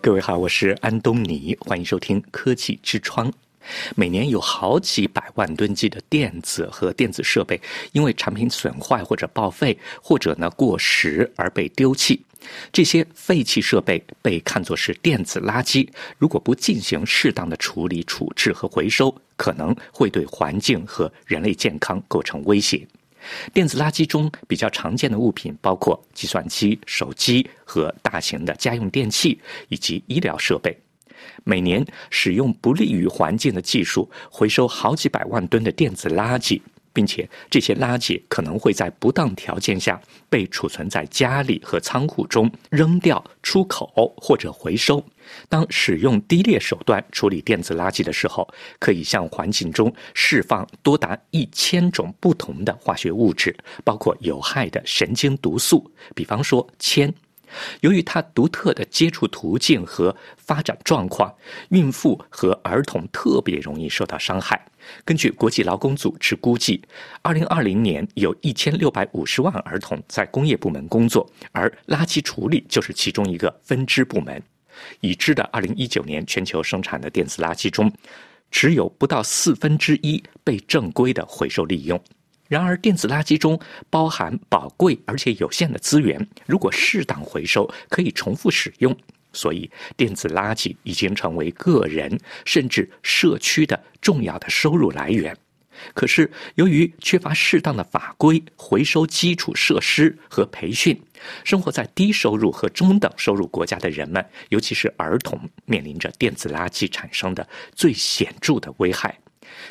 各位好，我是安东尼，欢迎收听科技之窗。每年有好几百万吨级的电子和电子设备因为产品损坏或者报废或者呢过时而被丢弃。这些废弃设备被看作是电子垃圾，如果不进行适当的处理、处置和回收，可能会对环境和人类健康构成威胁。电子垃圾中比较常见的物品包括计算机、手机和大型的家用电器以及医疗设备。每年使用不利于环境的技术回收好几百万吨的电子垃圾。并且这些垃圾可能会在不当条件下被储存在家里和仓库中扔掉、出口或者回收。当使用低劣手段处理电子垃圾的时候，可以向环境中释放多达一千种不同的化学物质，包括有害的神经毒素，比方说铅。由于它独特的接触途径和发展状况，孕妇和儿童特别容易受到伤害。根据国际劳工组织估计，二零二零年有一千六百五十万儿童在工业部门工作，而垃圾处理就是其中一个分支部门。已知的二零一九年全球生产的电子垃圾中，只有不到四分之一被正规的回收利用。然而，电子垃圾中包含宝贵而且有限的资源，如果适当回收，可以重复使用。所以，电子垃圾已经成为个人甚至社区的重要的收入来源。可是，由于缺乏适当的法规、回收基础设施和培训，生活在低收入和中等收入国家的人们，尤其是儿童，面临着电子垃圾产生的最显著的危害。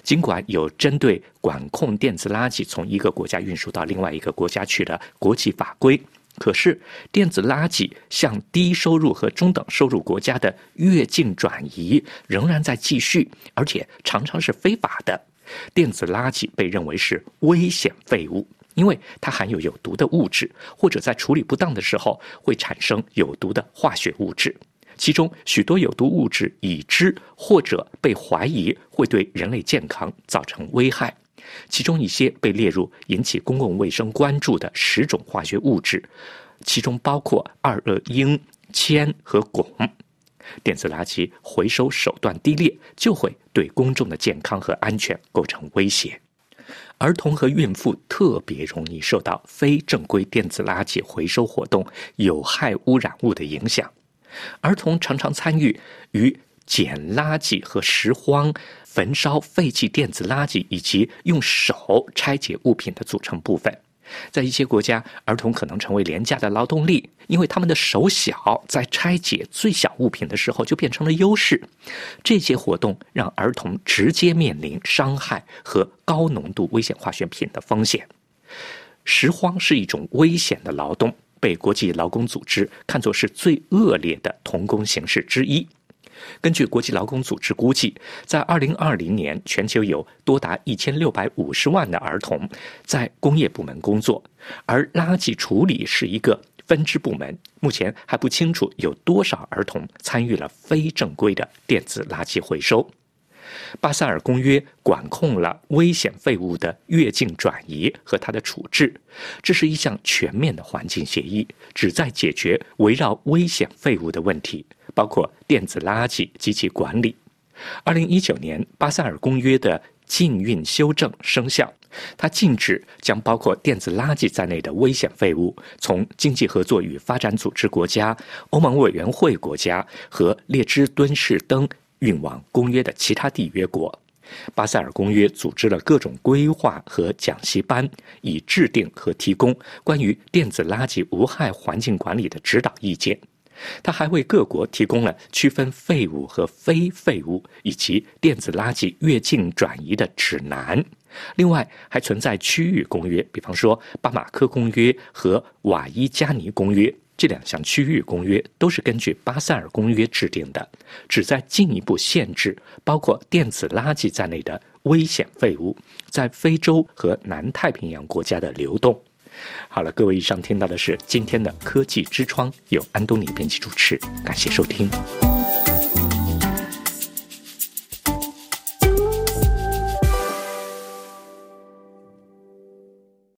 尽管有针对管控电子垃圾从一个国家运输到另外一个国家去的国际法规，可是电子垃圾向低收入和中等收入国家的越境转移仍然在继续，而且常常是非法的。电子垃圾被认为是危险废物，因为它含有有毒的物质，或者在处理不当的时候会产生有毒的化学物质。其中许多有毒物质已知或者被怀疑会对人类健康造成危害，其中一些被列入引起公共卫生关注的十种化学物质，其中包括二恶英、铅和汞。电子垃圾回收手段低劣，就会对公众的健康和安全构成威胁。儿童和孕妇特别容易受到非正规电子垃圾回收活动有害污染物的影响。儿童常常参与与捡垃圾和拾荒、焚烧废弃电子垃圾，以及用手拆解物品的组成部分。在一些国家，儿童可能成为廉价的劳动力，因为他们的手小，在拆解最小物品的时候就变成了优势。这些活动让儿童直接面临伤害和高浓度危险化学品的风险。拾荒是一种危险的劳动。被国际劳工组织看作是最恶劣的童工形式之一。根据国际劳工组织估计，在二零二零年，全球有多达一千六百五十万的儿童在工业部门工作，而垃圾处理是一个分支部门。目前还不清楚有多少儿童参与了非正规的电子垃圾回收。巴塞尔公约管控了危险废物的越境转移和它的处置，这是一项全面的环境协议，旨在解决围绕危险废物的问题，包括电子垃圾及其管理。二零一九年，巴塞尔公约的禁运修正生效，它禁止将包括电子垃圾在内的危险废物从经济合作与发展组织国家、欧盟委员会国家和列支敦士登。运往公约的其他缔约国，巴塞尔公约组织了各种规划和讲习班，以制定和提供关于电子垃圾无害环境管理的指导意见。它还为各国提供了区分废物和非废物以及电子垃圾越境转移的指南。另外，还存在区域公约，比方说巴马科公约和瓦伊加尼公约。这两项区域公约都是根据巴塞尔公约制定的，旨在进一步限制包括电子垃圾在内的危险废物在非洲和南太平洋国家的流动。好了，各位，以上听到的是今天的科技之窗，由安东尼编辑主持，感谢收听。